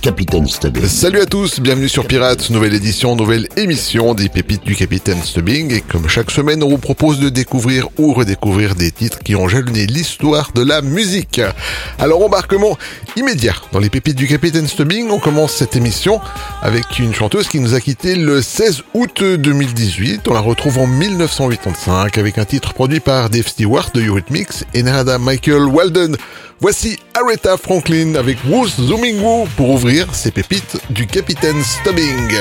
Capitaine Stubbing. Salut à tous, bienvenue sur Pirates, nouvelle édition, nouvelle émission des pépites du Capitaine Stubbing. Et comme chaque semaine, on vous propose de découvrir ou redécouvrir des titres qui ont jalonné l'histoire de la musique. Alors embarquement immédiat dans les pépites du Capitaine Stubbing. On commence cette émission avec une chanteuse qui nous a quitté le 16 août 2018. On la retrouve en 1985 avec un titre produit par Dave Stewart de Eurythmics et Narada Michael Walden. Voici Aretha Franklin avec Who's Zooming Woo pour ouvrir ses pépites du Capitaine Stubbing.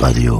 Radio.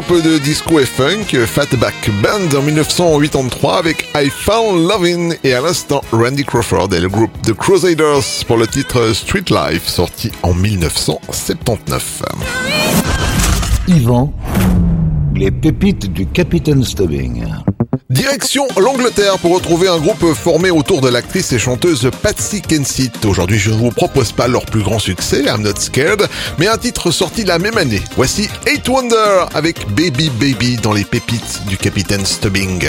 Groupe de disco et funk Fatback Band en 1983 avec I Found Lovin' et à l'instant Randy Crawford et le groupe The Crusaders pour le titre Street Life sorti en 1979. Yvan, les pépites du Capitaine Stubbing. Direction l'Angleterre pour retrouver un groupe formé autour de l'actrice et chanteuse Patsy Kensit. Aujourd'hui, je ne vous propose pas leur plus grand succès, I'm Not Scared, mais un titre sorti la même année. Voici Eight Wonder avec Baby Baby dans les pépites du Capitaine Stubbing.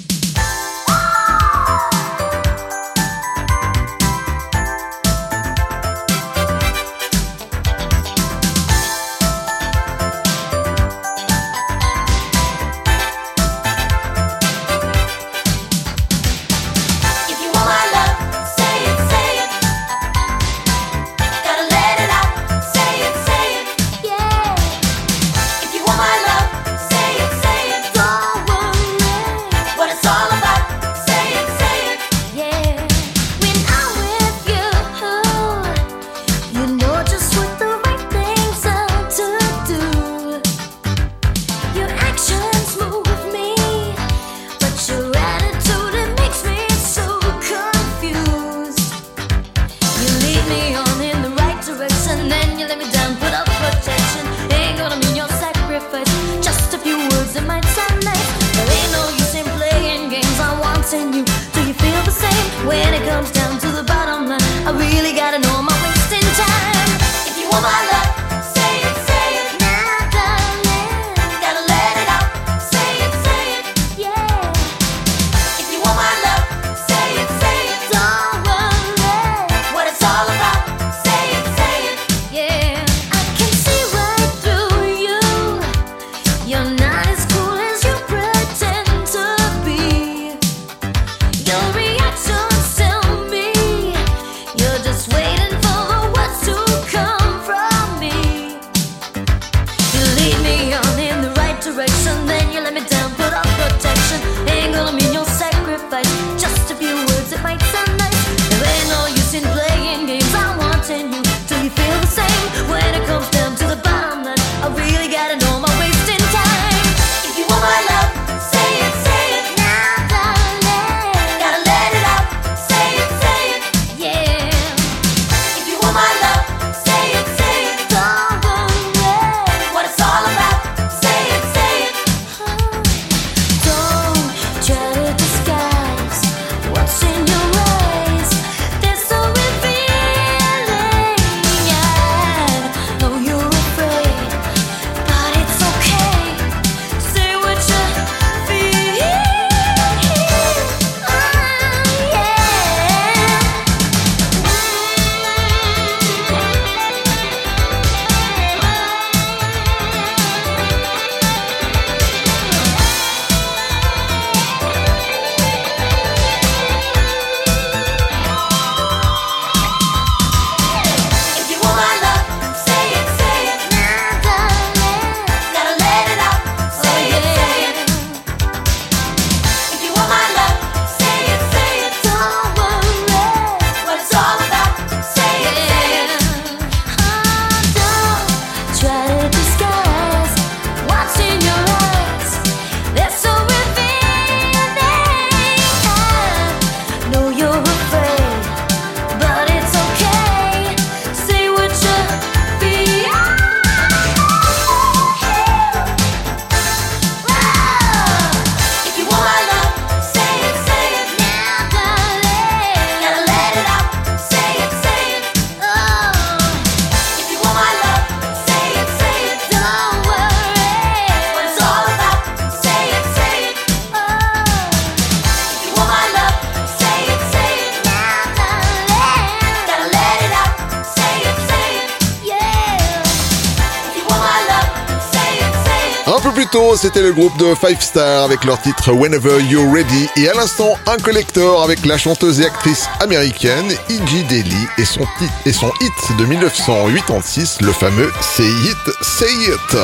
C'était le groupe de Five Star avec leur titre Whenever You're Ready et à l'instant un collector avec la chanteuse et actrice américaine Iggy Daly et son, et son hit de 1986, le fameux Say It, Say It.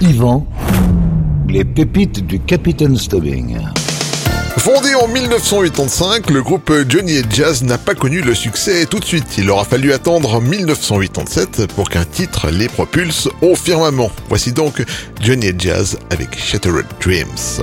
Yvan, les pépites du Capitaine Stubbing. Fondé en 1985, le groupe Johnny et Jazz n'a pas connu le succès tout de suite. Il aura fallu attendre 1987 pour qu'un titre les propulse au firmament. Voici donc Johnny et Jazz avec Shattered Dreams.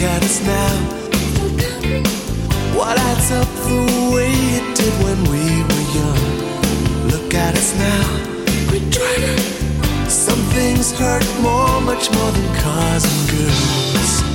Look at us now. What adds up the way it did when we were young? Look at us now. Quit trying. Some things hurt more, much more than cars and girls.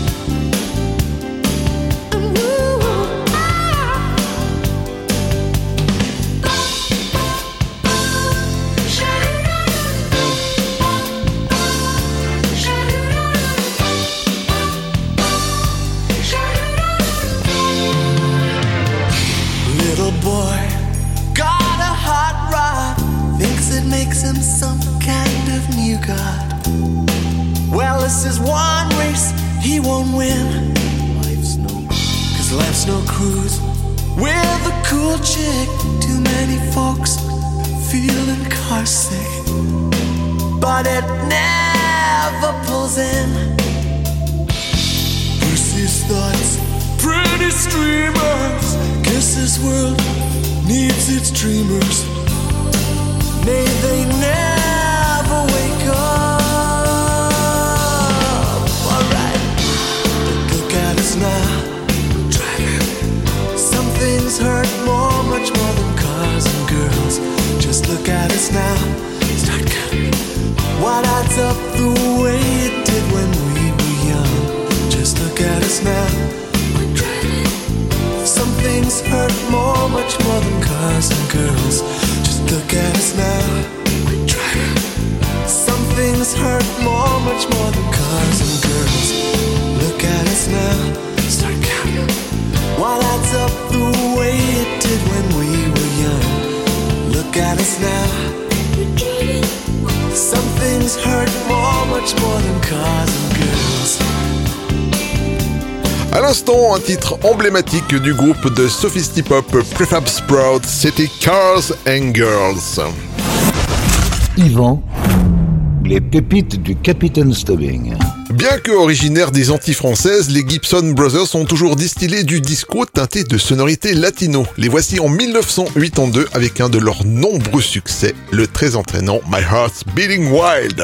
This world needs its dreamers. l'instant, un titre emblématique du groupe de sophistipop Prefab Sprout, City Cars and Girls. Yvan, les pépites du Capitaine Stubbing. Bien que originaires des Antilles françaises, les Gibson Brothers ont toujours distillé du disco teinté de sonorités latino. Les voici en 1982 avec un de leurs nombreux succès, le très entraînant My Heart's Beating Wild.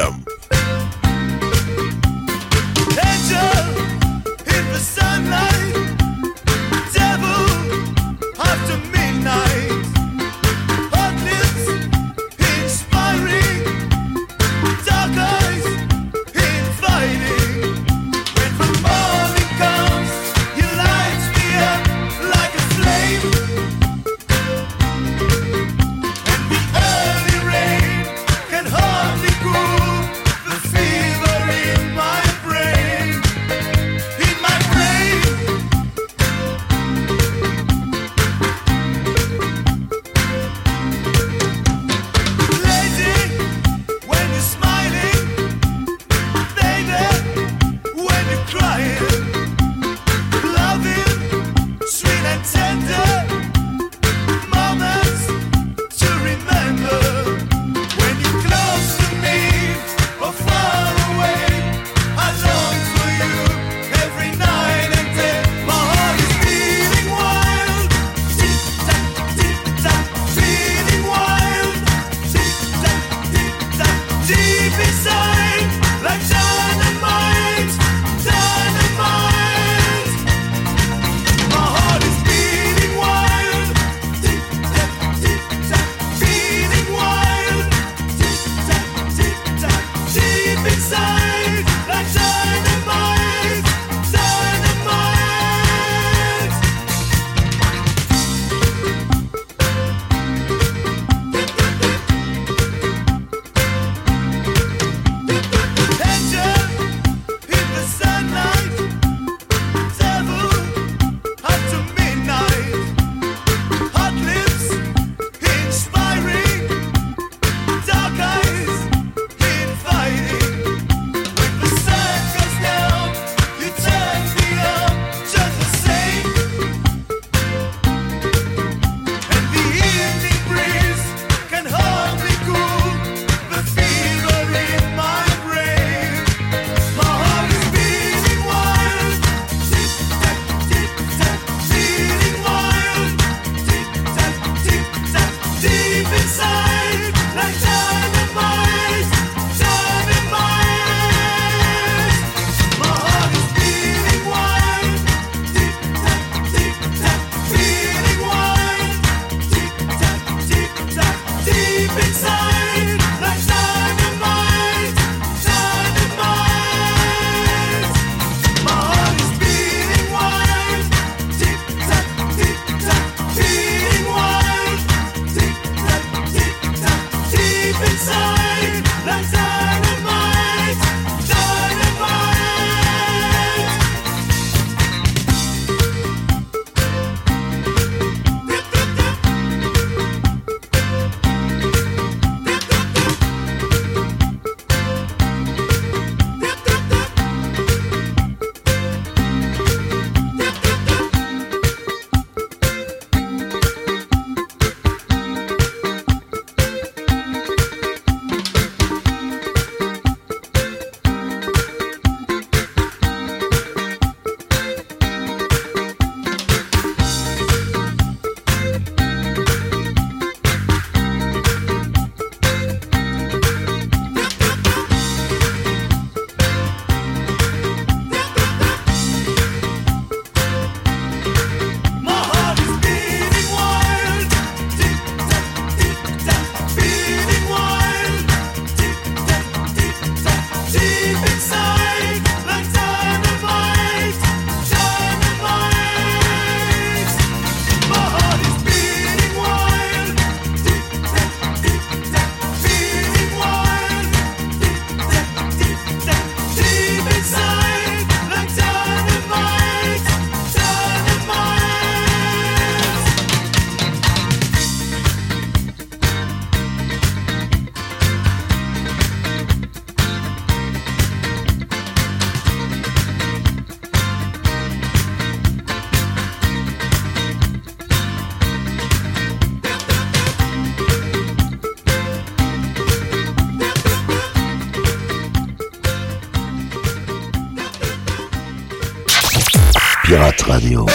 Pirate Radio.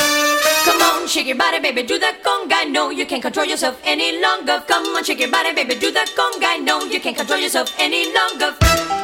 Come on, shake your body, baby, do that conga. No, you can't control yourself any longer. Come on, shake your body, baby, do that conga. No, you can't control yourself any longer.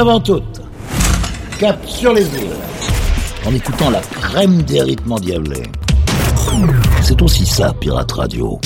avant toute. Cap sur les îles. En écoutant la crème des rythmes endiablés. C'est aussi ça, Pirate Radio.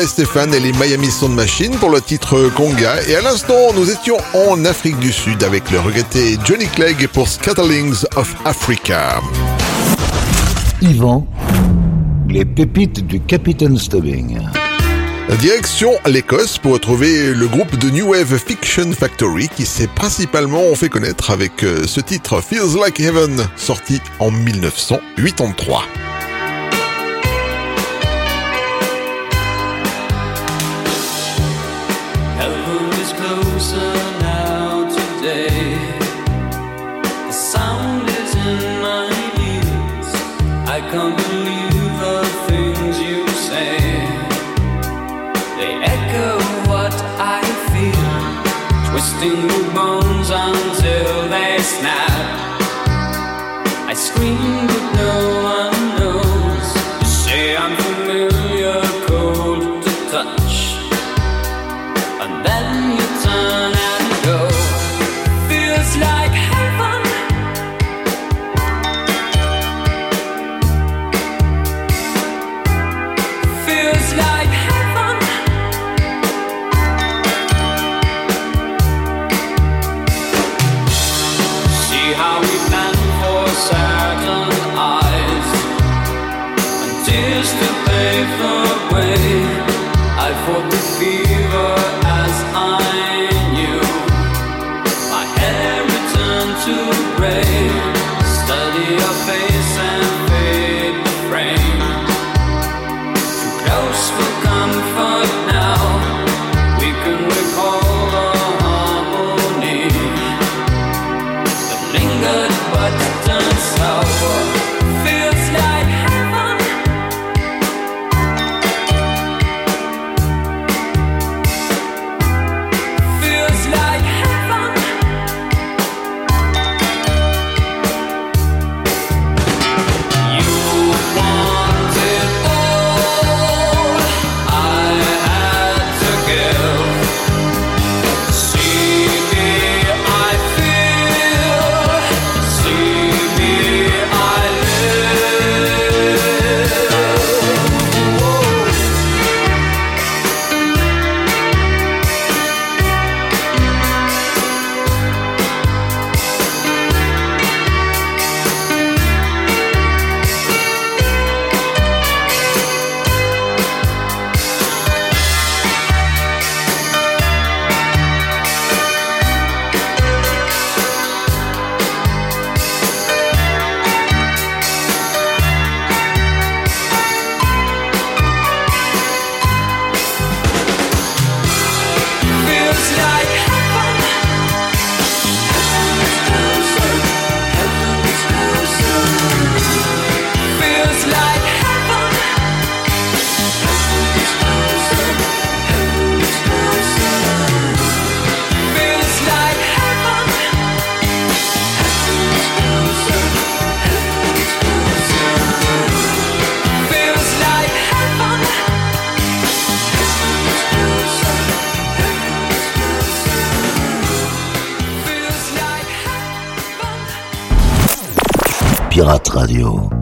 Et Stéphane et les Miami Sound Machine pour le titre Conga. Et à l'instant, nous étions en Afrique du Sud avec le regretté Johnny Clegg pour Scatterlings of Africa. Yvan, les pépites du Capitaine Stubbing. Direction à l'Écosse pour retrouver le groupe de New Wave Fiction Factory qui s'est principalement fait connaître avec euh, ce titre Feels Like Heaven sorti en 1983. Pirate Radio.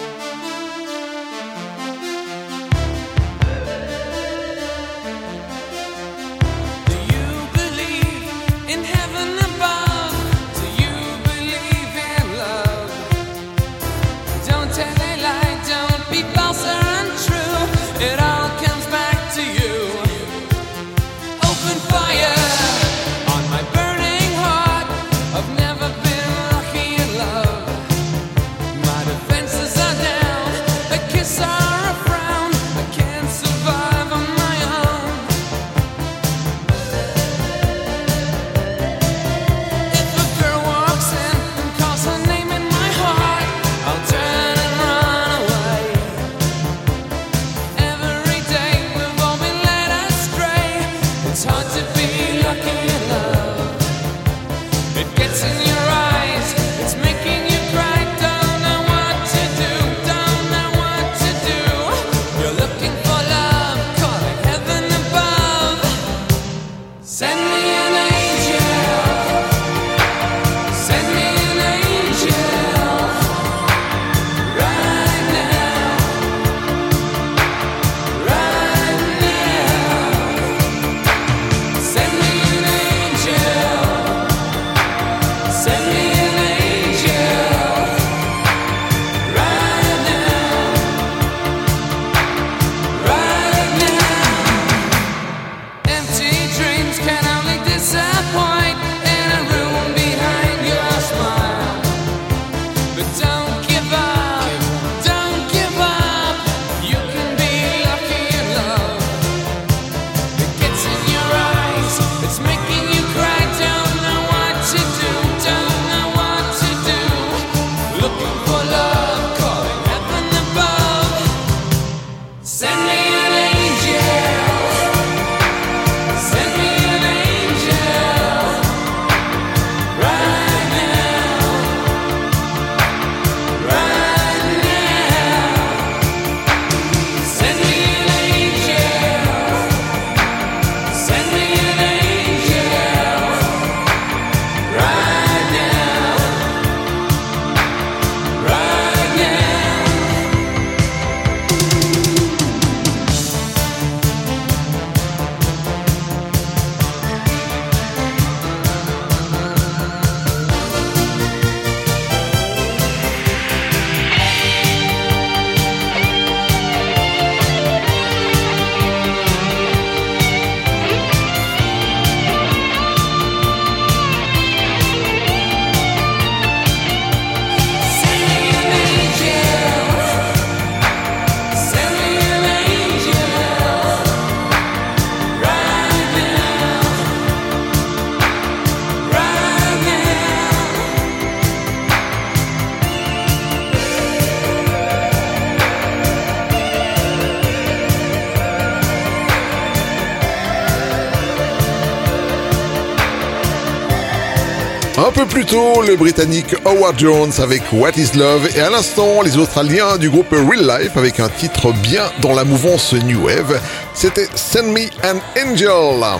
plus tôt, le Britannique Howard Jones avec What is Love et à l'instant, les Australiens du groupe Real Life avec un titre bien dans la mouvance New Wave. C'était Send Me an Angel.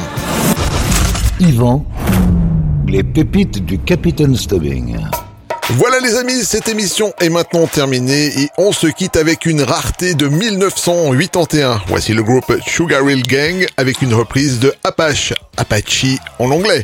Yvan, les pépites du Capitaine Stubbing. Voilà les amis, cette émission est maintenant terminée et on se quitte avec une rareté de 1981. Voici le groupe Sugar Hill Gang avec une reprise de Apache, Apache en anglais.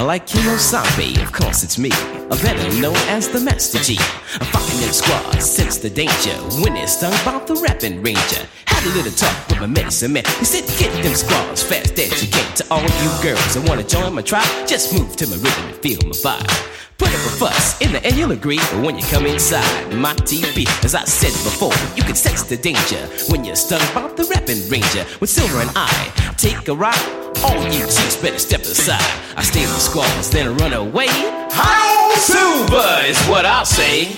Like Kimosabe, of course it's me. A better known as the Master G. I'm fucking them squads, sense the danger. When it's stung by the rapping ranger. Had a little talk with my medicine man. He said, get them squads fast as you can. To all you girls that wanna join my tribe, just move to my rhythm and feel my vibe. Put up a fuss, in the end you'll agree. But when you come inside my TV, as I said before, you can sense the danger when you're stung by the rapping ranger. With Silver and I take a ride, all you chicks better step aside. I stay in the squads, then run away. Hi, Silver is what I'll say.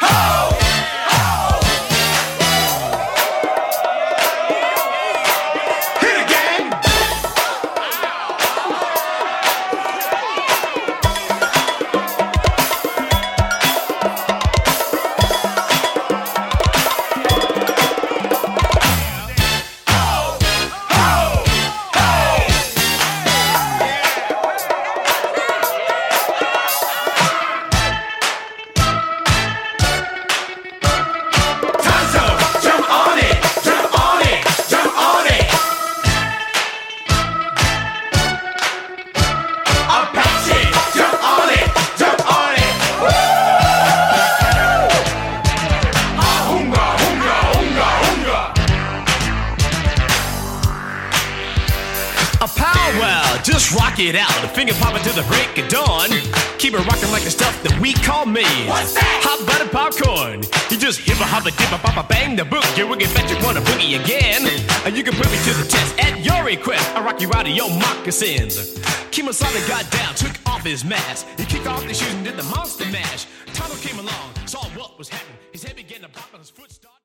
Hit Your moccasins. Kimasada got down, took off his mask. He kicked off the shoes and did the monster mash.